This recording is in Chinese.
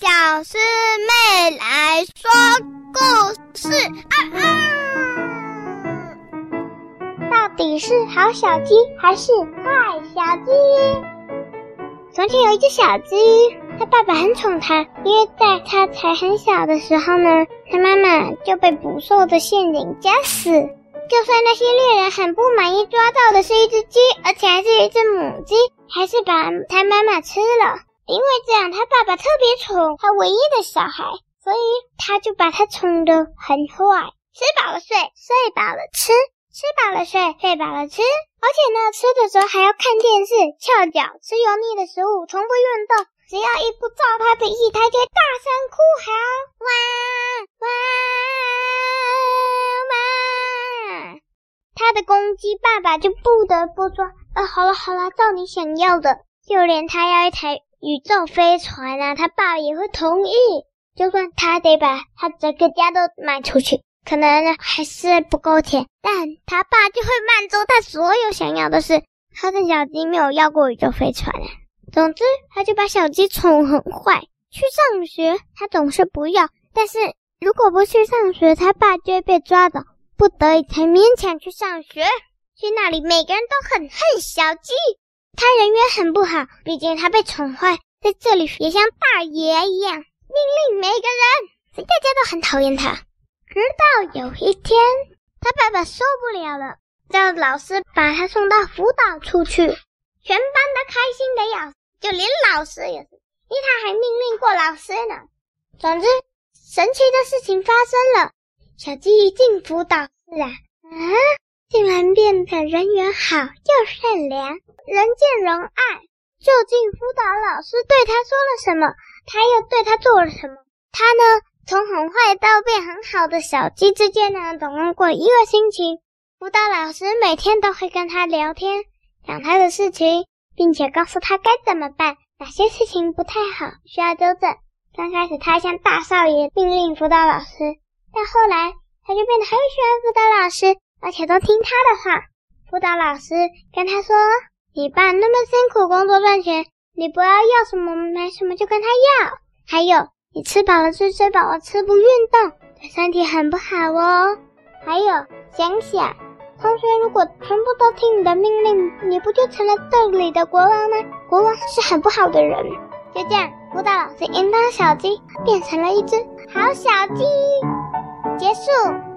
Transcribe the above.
小师妹来说故事啊啊！到底是好小鸡还是坏小鸡？从前有一只小鸡，它爸爸很宠它，因为在它才很小的时候呢，它妈妈就被捕兽的陷阱夹死。就算那些猎人很不满意，抓到的是一只鸡，而且还是一只母鸡，还是把它妈妈吃了。因为这样，他爸爸特别宠他唯一的小孩，所以他就把他宠得很坏。吃饱了睡，睡饱了吃，吃饱了睡，睡饱了吃。而且呢，吃的时候还要看电视、翘脚、吃油腻的食物，从不运动。只要一不照他的意，他就大声哭嚎：哇哇哇！他的公鸡爸爸就不得不说：呃，好了好了，照你想要的。就连他要一台宇宙飞船啊，他爸也会同意。就算他得把他整个家都卖出去，可能呢还是不够钱，但他爸就会满足他所有想要的事。他的小鸡没有要过宇宙飞船啊。总之，他就把小鸡宠很坏。去上学，他总是不要。但是如果不去上学，他爸就会被抓走，不得已才勉强去上学。去那里，每个人都很恨小鸡。他人缘很不好，毕竟他被宠坏，在这里也像大爷一样，命令每个人，大家都很讨厌他。直到有一天，他爸爸受不了了，叫老师把他送到辅导处去。全班都开心的要死，就连老师也是，因为他还命令过老师呢。总之，神奇的事情发生了，小鸡一进辅导室啊，啊，竟然变得人缘好又善良。人见人爱，究竟辅导老师对他说了什么？他又对他做了什么？他呢，从很坏到变很好的小鸡之间呢，总共过一个星期。辅导老师每天都会跟他聊天，讲他的事情，并且告诉他该怎么办，哪些事情不太好，需要纠正。刚开始他像大少爷命令辅导老师，但后来他就变得很喜欢辅导老师，而且都听他的话。辅导老师跟他说。你爸那么辛苦工作赚钱，你不要要什么买什么就跟他要。还有，你吃饱了睡，睡饱了吃，不运动，对身体很不好哦。还有，想想，同学如果全部都听你的命令，你不就成了这里的国王吗？国王是很不好的人。就这样，辅导老师引导小鸡变成了一只好小鸡。结束。